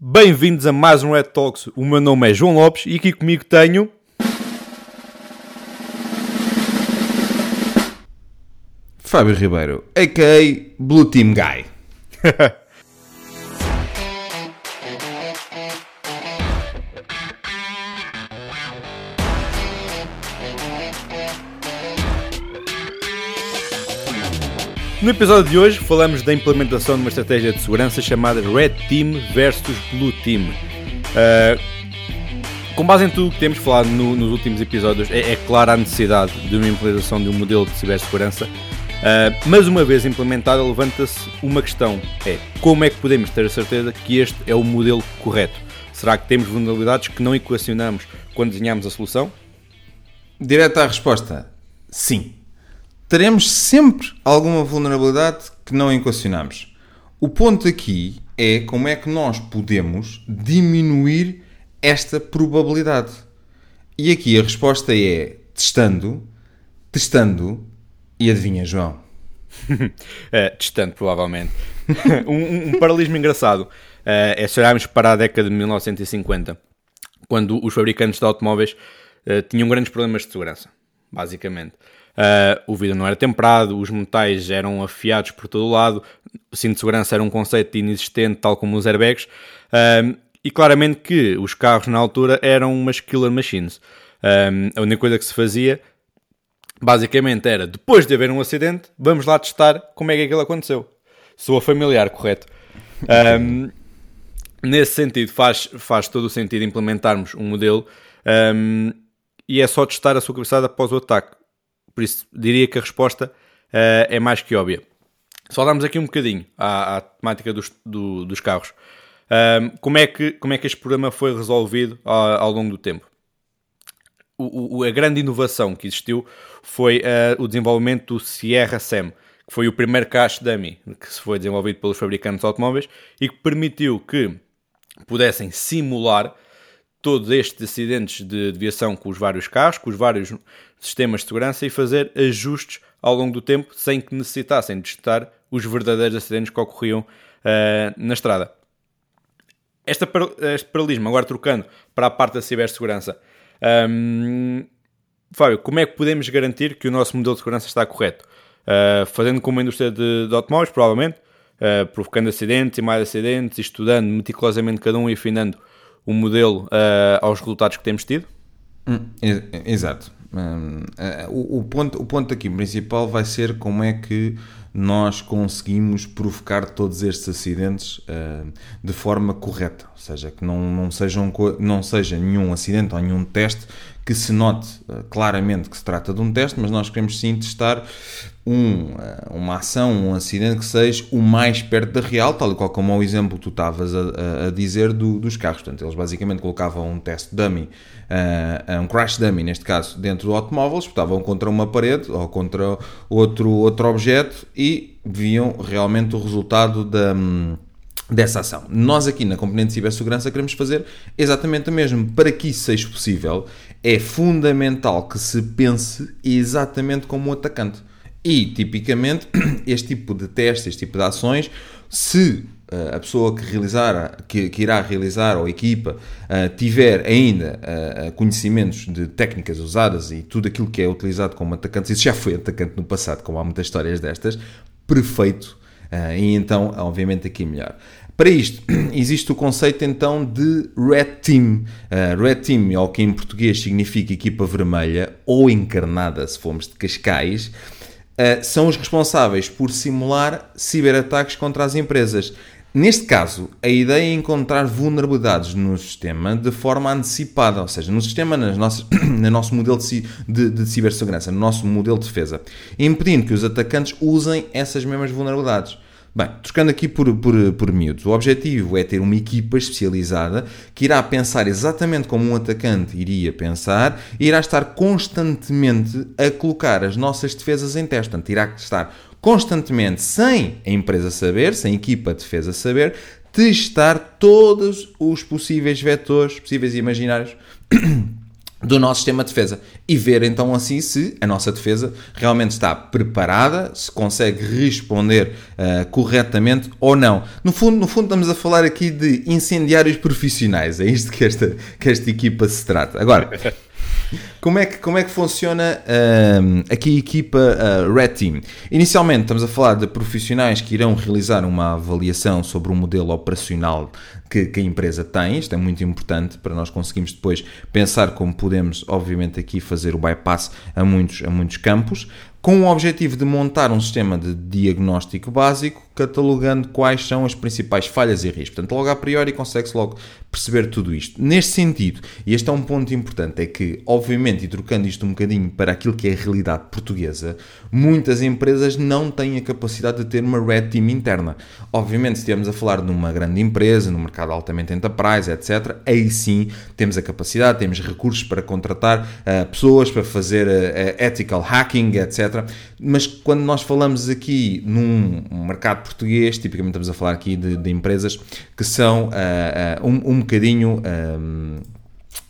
Bem-vindos a mais um Red Talks. O meu nome é João Lopes e aqui comigo tenho. Fábio Ribeiro, a.k.a. Blue Team Guy. No episódio de hoje falamos da implementação de uma estratégia de segurança chamada Red Team versus Blue Team. Uh, com base em tudo o que temos falado no, nos últimos episódios, é, é, clara a necessidade de uma implementação de um modelo de cibersegurança, uh, mas uma vez implementada levanta-se uma questão, é como é que podemos ter a certeza que este é o modelo correto? Será que temos vulnerabilidades que não equacionamos quando desenhamos a solução? Direta à resposta, sim teremos sempre alguma vulnerabilidade que não equacionamos. O ponto aqui é como é que nós podemos diminuir esta probabilidade. E aqui a resposta é testando, testando e adivinha, João? é, testando, provavelmente. um, um, paralelismo engraçado uh, é se olharmos para a década de 1950, quando os fabricantes de automóveis uh, tinham grandes problemas de segurança, basicamente. Uh, o vidro não era temperado, os metais eram afiados por todo o lado, o cinto de segurança era um conceito inexistente, tal como os airbags, uh, e claramente que os carros na altura eram umas killer machines. Uh, a única coisa que se fazia, basicamente, era depois de haver um acidente, vamos lá testar como é que aquilo aconteceu. Soa familiar, correto? Um, nesse sentido, faz, faz todo o sentido implementarmos um modelo um, e é só testar a sua cabeçada após o ataque. Por isso, diria que a resposta uh, é mais que óbvia. Só damos aqui um bocadinho à, à temática dos, do, dos carros. Um, como, é que, como é que este problema foi resolvido ao, ao longo do tempo? O, o, a grande inovação que existiu foi uh, o desenvolvimento do Sierra SAM, que foi o primeiro cache dummy que se foi desenvolvido pelos fabricantes de automóveis e que permitiu que pudessem simular todos estes acidentes de deviação com os vários carros, com os vários sistemas de segurança e fazer ajustes ao longo do tempo sem que necessitassem de testar os verdadeiros acidentes que ocorriam uh, na estrada. Esta, este paralelismo, agora trocando para a parte da cibersegurança, um, Fábio, como é que podemos garantir que o nosso modelo de segurança está correto? Uh, fazendo como a indústria de, de automóveis, provavelmente, uh, provocando acidentes e mais acidentes, estudando meticulosamente cada um e afinando o modelo uh, aos resultados que temos tido? Hum, exato. Um, uh, o, o, ponto, o ponto aqui principal vai ser como é que nós conseguimos provocar todos estes acidentes uh, de forma correta, ou seja, que não, não, sejam, não seja nenhum acidente ou nenhum teste que se note uh, claramente que se trata de um teste, mas nós queremos sim testar um, uh, uma ação, um acidente que seja o mais perto da real, tal e qual como o exemplo que tu estavas a, a, dizer do, dos carros. Portanto, eles basicamente colocavam um teste dummy, um crash dummy, neste caso, dentro do automóvel, espetavam contra uma parede ou contra outro, outro objeto e viam realmente o resultado da. Um, dessa ação. Nós aqui na componente de cibersegurança queremos fazer exatamente o mesmo. Para que isso seja possível, é fundamental que se pense exatamente como o atacante. E, tipicamente, este tipo de testes, este tipo de ações, se uh, a pessoa que, realizar, que, que, irá realizar ou a equipa uh, tiver ainda uh, conhecimentos de técnicas usadas e tudo aquilo que é utilizado como atacante, isso já foi atacante no passado, como há muitas histórias destas, perfeito. e então, obviamente, aqui melhor. Para isto, existe o conceito então de Red Team. Uh, Red Team, ou que em português significa equipa vermelha, ou encarnada, se formos de Cascais, uh, são os responsáveis por simular ciberataques contra as empresas. Neste caso, a ideia é encontrar vulnerabilidades no sistema de forma antecipada, ou seja, no sistema, nas nossas, no nosso modelo de, de, de cibersegurança, no nosso modelo de defesa, impedindo que os atacantes usem essas mesmas vulnerabilidades. Bem, trocando aqui por, por, por miúdos, o objetivo é ter uma equipa especializada que irá pensar exatamente como um atacante iria pensar e irá estar constantemente a colocar as nossas defesas em teste. Portanto, irá estar constantemente, sem a empresa saber, sem a equipa de defesa saber, testar todos os possíveis vetores, possíveis e imaginários do nosso sistema de defesa e ver então assim se a nossa defesa realmente está preparada, se consegue responder uh, corretamente ou não. No fundo, no fundo estamos a falar aqui de incendiários profissionais, é isto que esta, que esta equipa se trata. Agora, como é que, como é que funciona aqui a equipa uh, Red Team? Inicialmente estamos a falar de profissionais que irão realizar uma avaliação sobre o modelo operacional que, que, a empresa tem. Isto é muito importante para nós conseguirmos depois pensar como podemos, obviamente, aqui fazer o bypass a muitos, a muitos campos com o objetivo de montar um sistema de diagnóstico básico, catalogando quais são as principais falhas e riscos. Portanto, logo a priori consegue-se logo perceber tudo isto. Neste sentido, e este é um ponto importante, é que, obviamente, e trocando isto um bocadinho para aquilo que é a realidade portuguesa, muitas empresas não têm a capacidade de ter uma red team interna. Obviamente, se estivermos a falar de uma grande empresa, no mercado altamente enterprise, etc., aí sim temos a capacidade, temos recursos para contratar uh, pessoas para fazer uh, ethical hacking, etc mas quando nós falamos aqui num mercado português, tipicamente estamos a falar aqui de, de empresas que são uh, uh, um, um bocadinho. Um,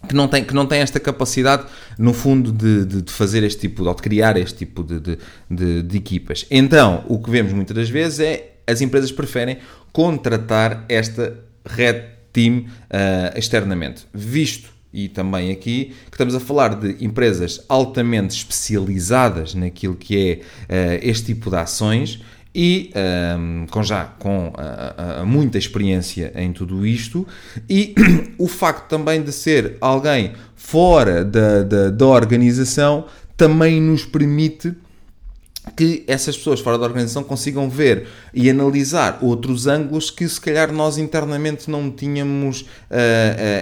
que não, tem, que não tem esta capacidade, no fundo, de, de, de fazer este tipo, de, de criar este tipo de, de, de, equipas. Então, o que vemos muitas das vezes é as empresas preferem contratar esta red team uh, externamente, visto e também aqui, que estamos a falar de empresas altamente especializadas naquilo que é uh, este tipo de ações e um, ehm, com já com uh, uh, muita experiência em tudo isto e o facto também de ser alguém fora da, da, da organização também nos permite que essas pessoas fora da organização consigam ver e analisar outros ângulos que se calhar nós internamente não tínhamos uh, uh,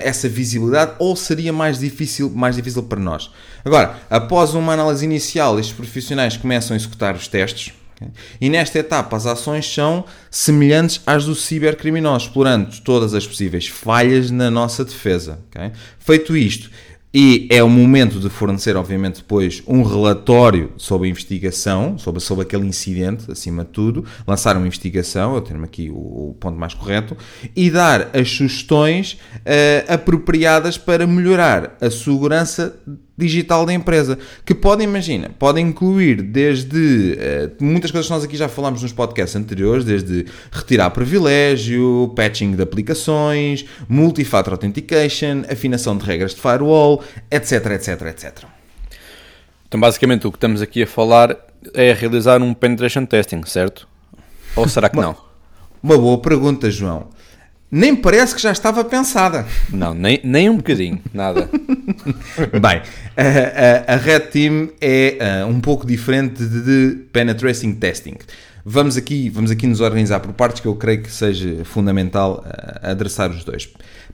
essa visibilidade ou seria mais difícil, mais difícil para nós. Agora, após uma análise inicial, estes profissionais começam a executar os testes. E nesta etapa as ações são semelhantes às do cibercriminoso, explorando todas as possíveis falhas na nossa defesa. Okay? Feito isto, e é o momento de fornecer, obviamente, depois um relatório sobre a investigação, sobre, sobre aquele incidente, acima de tudo, lançar uma investigação, eu tenho aqui o, o, ponto mais correto, e dar as sugestões uh, apropriadas para melhorar a segurança digital da empresa, que pode, imagina, pode incluir desde uh, muitas coisas que nós aqui já falámos nos podcasts anteriores, desde retirar privilégio, patching de aplicações, multi-factor authentication, afinação de regras de firewall, etc, etc, etc. Então, basicamente, o que estamos aqui a falar é realizar um penetration testing, certo? Ou será que não? Uma boa pergunta, João nem parece que já estava pensada. Não, nem, nem um bocadinho, nada. Bem, a, a, a, Red Team é uh, um pouco diferente de, de Penetrating Testing. Vamos aqui, vamos aqui nos organizar por partes que eu creio que seja fundamental uh, adressar os dois.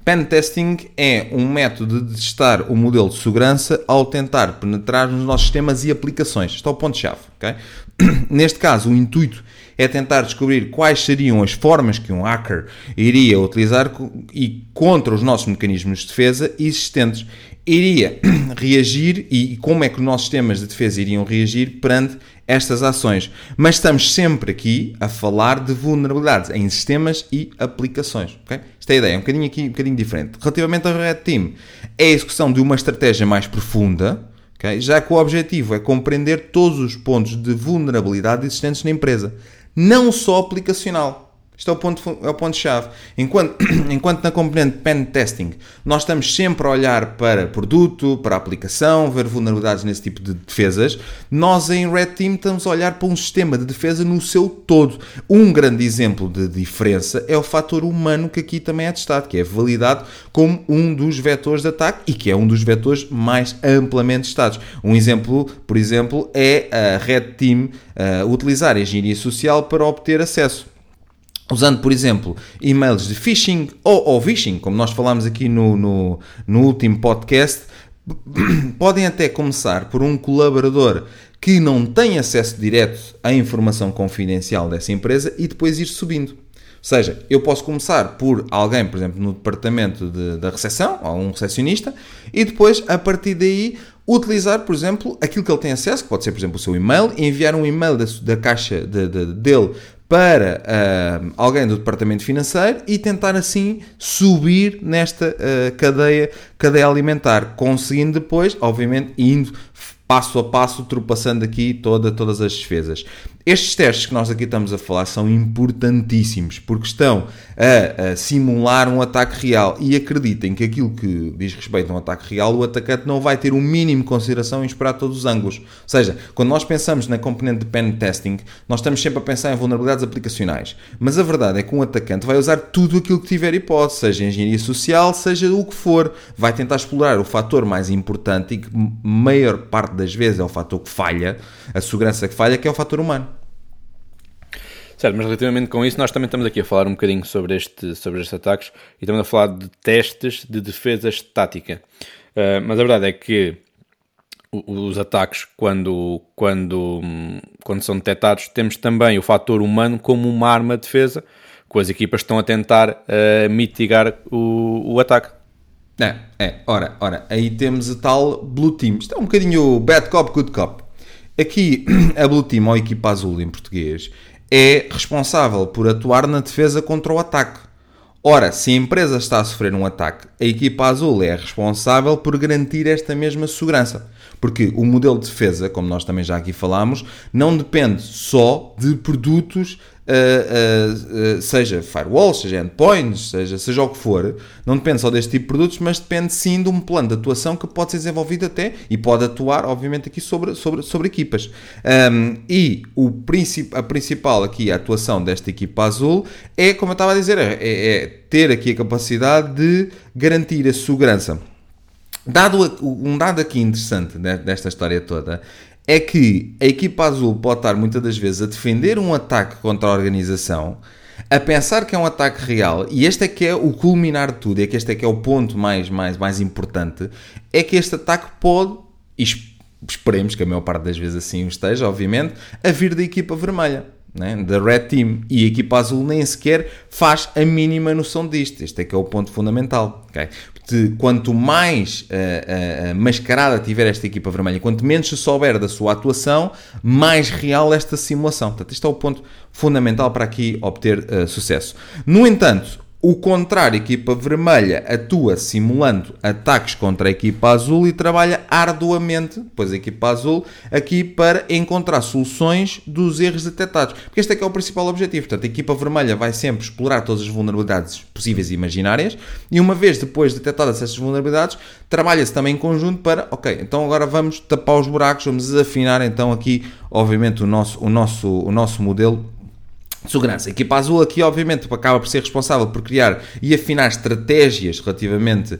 Pen testing é um método de testar o modelo de segurança ao tentar penetrar nos nossos sistemas e aplicações. Este é o ponto-chave. Okay? Neste caso, o intuito é tentar descobrir quais seriam as formas que um hacker iria utilizar e contra os nossos mecanismos de defesa existentes iria reagir e como é que os nossos sistemas de defesa iriam reagir perante estas ações. Mas estamos sempre aqui a falar de vulnerabilidades em sistemas e aplicações. Okay? Esta é a ideia, é um bocadinho aqui, um bocadinho diferente. Relativamente ao Red Team, é a execução de uma estratégia mais profunda, okay? já que o objetivo é compreender todos os pontos de vulnerabilidade existentes na empresa não só aplicacional. Este é o ponto, é o ponto chave. Enquanto, enquanto na componente pen testing nós estamos sempre a olhar para produto, para aplicação, ver vulnerabilidades nesse tipo de defesas, nós em Red Team estamos a olhar para um sistema de defesa no seu todo. Um grande exemplo de diferença é o fator humano que aqui também é testado, que é validado como um dos vetores de ataque e que é um dos vetores mais amplamente testados. Um exemplo, por exemplo, é a Red Team uh, utilizar a engenharia social para obter acesso usando, por exemplo, e-mails de phishing ou, ou phishing, como nós falámos aqui no, no, no último podcast, podem até começar por um colaborador que não tem acesso direto à informação confidencial dessa empresa e depois ir subindo. Ou seja, eu posso começar por alguém, por exemplo, no departamento de, da recepção, ou um recepcionista, e depois, a partir daí, utilizar, por exemplo, aquilo que ele tem acesso, que pode ser, por exemplo, o seu e-mail, enviar um e-mail da, da caixa de, de, dele para uh, alguém do departamento financeiro e tentar assim subir nesta uh, cadeia, cadeia alimentar, conseguindo depois, obviamente, indo passo a passo, ultrapassando aqui toda, todas as despesas. Estes testes que nós aqui estamos a falar são importantíssimos porque estão a, a, simular um ataque real e acreditem que aquilo que diz respeito a um ataque real, o atacante não vai ter o um mínimo de consideração em esperar todos os ângulos. Ou seja, quando nós pensamos na componente de pen testing, nós estamos sempre a pensar em vulnerabilidades aplicacionais. Mas a verdade é que um atacante vai usar tudo aquilo que tiver hipótese, seja engenharia social, seja o que for. Vai tentar explorar o fator mais importante e que maior parte das vezes é o fator que falha, a segurança que falha, que é o fator humano. Certo, mas relativamente com isso, nós também estamos aqui a falar um bocadinho sobre, este, sobre estes ataques e estamos a falar de testes de defesa estática. Uh, mas a verdade é que os ataques, quando, quando, quando são detectados, temos também o fator humano como uma arma de defesa, que as equipas estão a tentar uh, mitigar o, o ataque. É, é, ora, ora, aí temos a tal Blue Team. Isto é um bocadinho Bad Cop, Good Cop. Aqui, a Blue Team, ou a equipa azul em português, é responsável por atuar na defesa contra o ataque. Ora, se a empresa está a sofrer um ataque, a equipa azul é responsável por garantir esta mesma segurança. Porque o modelo de defesa, como nós também já aqui falámos, não depende só de produtos uh, uh, seja firewalls, seja endpoints, seja, seja o que for, não depende só deste tipo de produtos, mas depende sim de um plano de atuação que pode ser desenvolvido até e pode atuar, obviamente, aqui sobre, sobre, sobre equipas. Um, e o princip, a principal aqui, a atuação desta equipa azul é, como eu estava a dizer, é, é ter aqui a capacidade de garantir a segurança. Dado um dado aqui interessante desta história toda é que a equipa azul pode estar muitas das vezes a defender um ataque contra a organização, a pensar que é um ataque real, e este é que é o culminar de tudo, é que este é que é o ponto mais, mais, mais importante, é que este ataque pode, esperemos que a maior parte das vezes assim esteja, obviamente, a vir da equipa vermelha né, da Red Team e a equipa azul nem sequer faz a mínima noção disto. Este é que é o ponto fundamental. Okay? Porque quanto mais uh, uh, mascarada tiver esta equipa vermelha, quanto menos se souber da sua atuação, mais real esta simulação. Portanto, este é o ponto fundamental para aqui obter uh, sucesso. No entanto, o contrário, a equipa vermelha atua simulando ataques contra a equipa azul e trabalha arduamente, pois a equipa azul, aqui para encontrar soluções dos erros detectados. Porque este é que é o principal objetivo. Portanto, a equipa vermelha vai sempre explorar todas as vulnerabilidades possíveis e imaginárias e uma vez depois detectadas essas vulnerabilidades, trabalha-se também em conjunto para, ok, então agora vamos tapar os buracos, vamos afinar então aqui, obviamente, o nosso, o nosso, o nosso modelo segurança. A equipa azul aqui, obviamente, acaba por ser responsável por criar e afinar estratégias relativamente uh,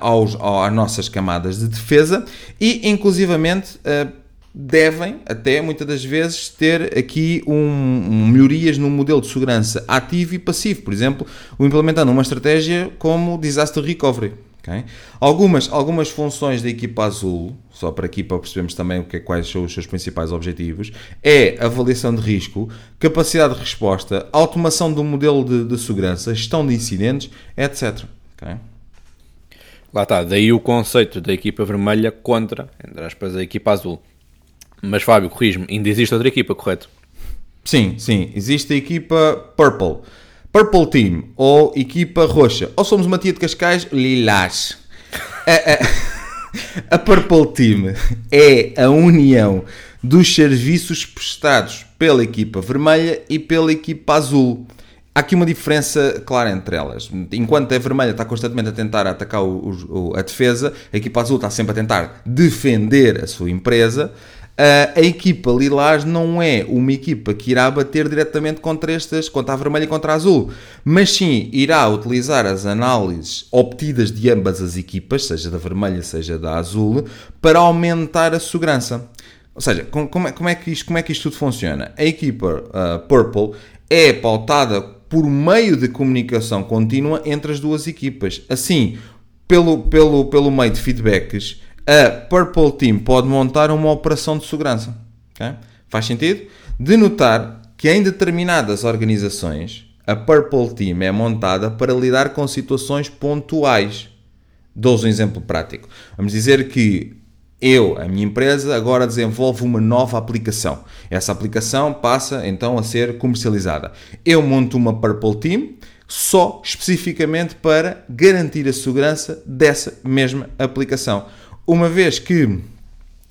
aos, às nossas camadas de defesa e, inclusivamente, uh, devem, até muitas das vezes, ter aqui um, um, melhorias no modelo de segurança ativo e passivo. Por exemplo, implementando uma estratégia como Disaster Recovery. Okay? Algumas, algumas funções da equipa azul, só para aqui para percebermos também o que é, quais são os seus principais objetivos, é avaliação de risco, capacidade de resposta, automação do modelo de, de segurança, gestão de incidentes, etc. Okay? Lá está, daí o conceito da equipa vermelha contra, entre aspas, a equipa azul. Mas Fábio, corrijo-me, ainda existe outra equipa, correto? Sim, sim, existe a equipa Purple Purple Team ou equipa roxa. Ou somos uma tia de Cascais lilás. A, a, a Purple Team é a união dos serviços prestados pela equipa vermelha e pela equipa azul. Há aqui uma diferença clara entre elas. Enquanto a vermelha está constantemente a tentar atacar o, o, a defesa, a equipa azul está sempre a tentar defender a sua empresa a equipa Lilás não é uma equipa que irá bater diretamente contra estas, contra a vermelha e contra a azul, mas sim irá utilizar as análises obtidas de ambas as equipas, seja da vermelha, seja da azul, para aumentar a segurança. Ou seja, como é, como é, que, isto, como é que isto tudo funciona? A equipa uh, Purple é pautada por meio de comunicação contínua entre as duas equipas. Assim, pelo, pelo, pelo meio de feedbacks, a Purple Team pode montar uma operação de segurança. Okay? Faz sentido? De notar que em determinadas organizações a Purple Team é montada para lidar com situações pontuais. Dou-vos um exemplo prático. Vamos dizer que Eu, a minha empresa, agora desenvolve uma nova aplicação. Essa aplicação passa então a ser comercializada. Eu monto uma Purple Team só especificamente para garantir a segurança dessa mesma aplicação. Uma vez que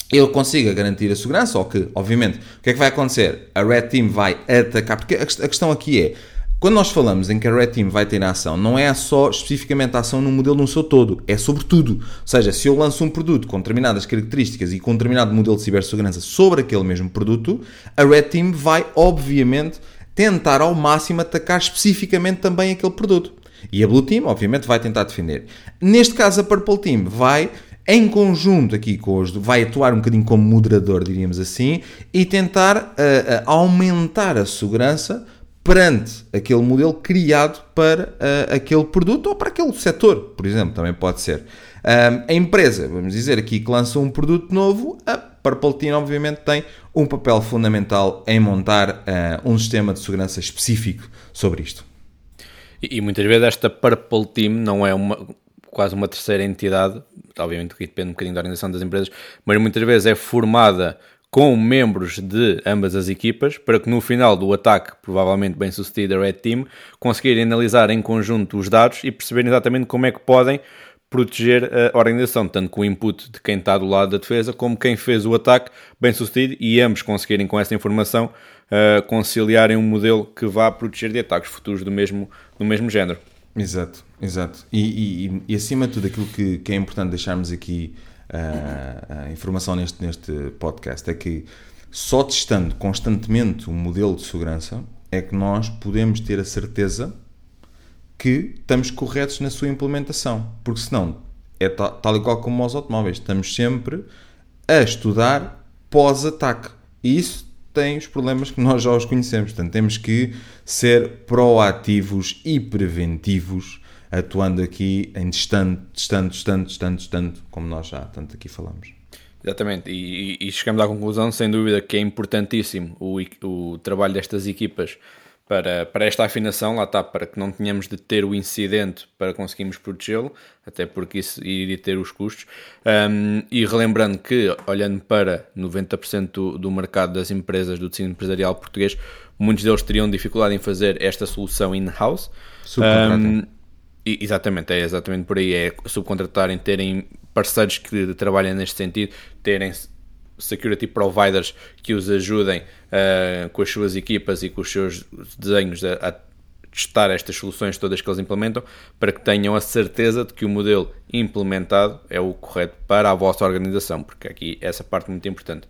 ele consiga garantir a segurança, ou que, obviamente, o que é que vai acontecer? A Red Team vai atacar, porque a questão aqui é, quando nós falamos em que a Red Team vai ter ação, não é só especificamente a ação no modelo no seu todo, é sobre tudo. Ou seja, se eu lanço um produto com determinadas características e com um determinado modelo de cibersegurança sobre aquele mesmo produto, a Red Team vai, obviamente, tentar ao máximo atacar especificamente também aquele produto. E a Blue Team, obviamente, vai tentar defender. Neste caso, a Purple Team vai em conjunto aqui com os vai atuar um bocadinho como moderador, diríamos assim, e tentar uh, aumentar a segurança perante aquele modelo criado para uh, aquele produto ou para aquele setor, por exemplo, também pode ser. A empresa, vamos dizer aqui, que lança um produto novo, a Purple Team obviamente tem um papel fundamental em montar uh, um sistema de segurança específico sobre isto. E, e, muitas vezes esta Purple Team não é uma, quase uma terceira entidade, obviamente que depende um bocadinho da organização das empresas, mas muitas vezes é formada com membros de ambas as equipas, para que no final do ataque, provavelmente bem sucedido, a Red Team, conseguirem analisar em conjunto os dados e perceberem exatamente como é que podem proteger a organização, tanto com o input de quem está do lado da defesa, como quem fez o ataque bem sucedido, e ambos conseguirem com essa informação uh, conciliarem um modelo que vá proteger de ataques futuros do mesmo, do mesmo género. Exato, exato. E, e, e acima de tudo, aquilo que, que é importante deixarmos aqui a, a informação neste, neste podcast é que só testando constantemente o modelo de segurança é que nós podemos ter a certeza que estamos corretos na sua implementação. Porque senão é tal, tal e qual como aos automóveis, estamos sempre a estudar pós-ataque. E isso tem os problemas que nós já os conhecemos. Portanto, temos que ser proativos e preventivos atuando aqui em distante, distante, distante, distante, distante, como nós já tanto aqui falamos. Exatamente, e, e, chegamos à conclusão, sem dúvida, que é importantíssimo o, o trabalho destas equipas para, para esta afinação, lá está, para que não tenhamos de ter o incidente para conseguirmos protegê-lo, até porque isso iria ter os custos. Um, e relembrando que, olhando para 90% do, do mercado das empresas do tecido empresarial português, muitos deles teriam dificuldade em fazer esta solução in-house. Um, Exatamente, é exatamente por aí. É subcontratarem, terem parceiros que trabalhem neste sentido, terem security providers que os ajudem uh, com as suas equipas e com os seus desenhos a, a, testar estas soluções todas que eles implementam, para que tenham a certeza de que o modelo implementado é o correto para a vossa organização, porque aqui essa parte é muito importante.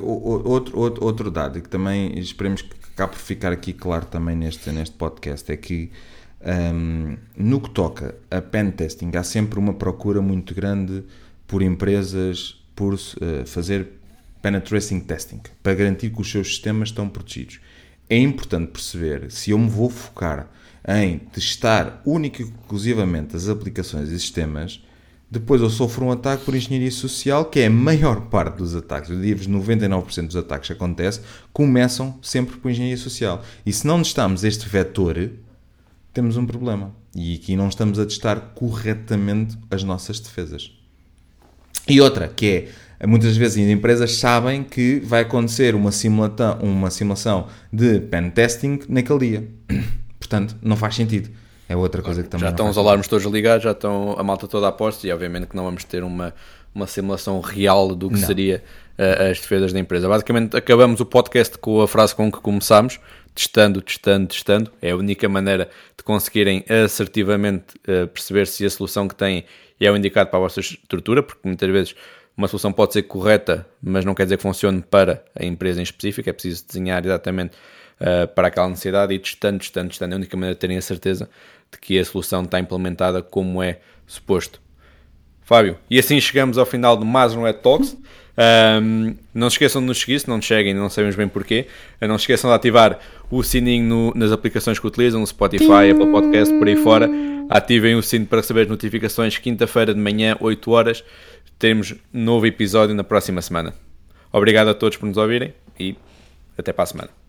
Outro, outro, outro dado que também esperemos que acabe por ficar aqui claro também neste, neste podcast é que um, no que toca a pen testing, há sempre uma procura muito grande por empresas por uh, fazer penetration testing para garantir que os seus sistemas estão protegidos. É importante perceber se eu me vou focar em testar única e exclusivamente as aplicações e sistemas, depois eu sofro um ataque por engenharia social, que é a maior parte dos ataques, eu digo-vos 99% dos ataques que acontecem, começam sempre por engenharia social. E se não testamos este vetor, temos um problema. E aqui não estamos a testar corretamente as nossas defesas. E outra, que é, muitas vezes as empresas sabem que vai acontecer uma, simulação, uma simulação de pen testing naquele dia. Portanto, não faz sentido. É outra coisa que também. Já estão os alarmes todos ligados, já estão a malta toda a posto e obviamente que não vamos ter uma, uma simulação real do que não. seria uh, as defesas da empresa. Basicamente, acabamos o podcast com a frase com que começámos testando, testando, testando. É a única maneira de conseguirem assertivamente uh, perceber se a solução que têm é o indicado para a vossa estrutura, porque muitas vezes uma solução pode ser correta, mas não quer dizer que funcione para a empresa em específico. É preciso desenhar exatamente uh, para aquela necessidade e testando, testando, testando. É a única maneira de terem a certeza de que a solução está implementada como é suposto. Fábio, e assim chegamos ao final de mais um Ed Talks. Um, não se esqueçam de nos seguir, se não nos seguem, não sabemos bem porquê. Não se esqueçam de ativar o sininho no, nas aplicações que utilizam, Spotify, Apple Podcast, por aí fora. Ativem o sino para receber as notificações. Quinta-feira de manhã, 8 horas, temos novo episódio na próxima semana. Obrigado a todos por nos ouvirem e até para a semana.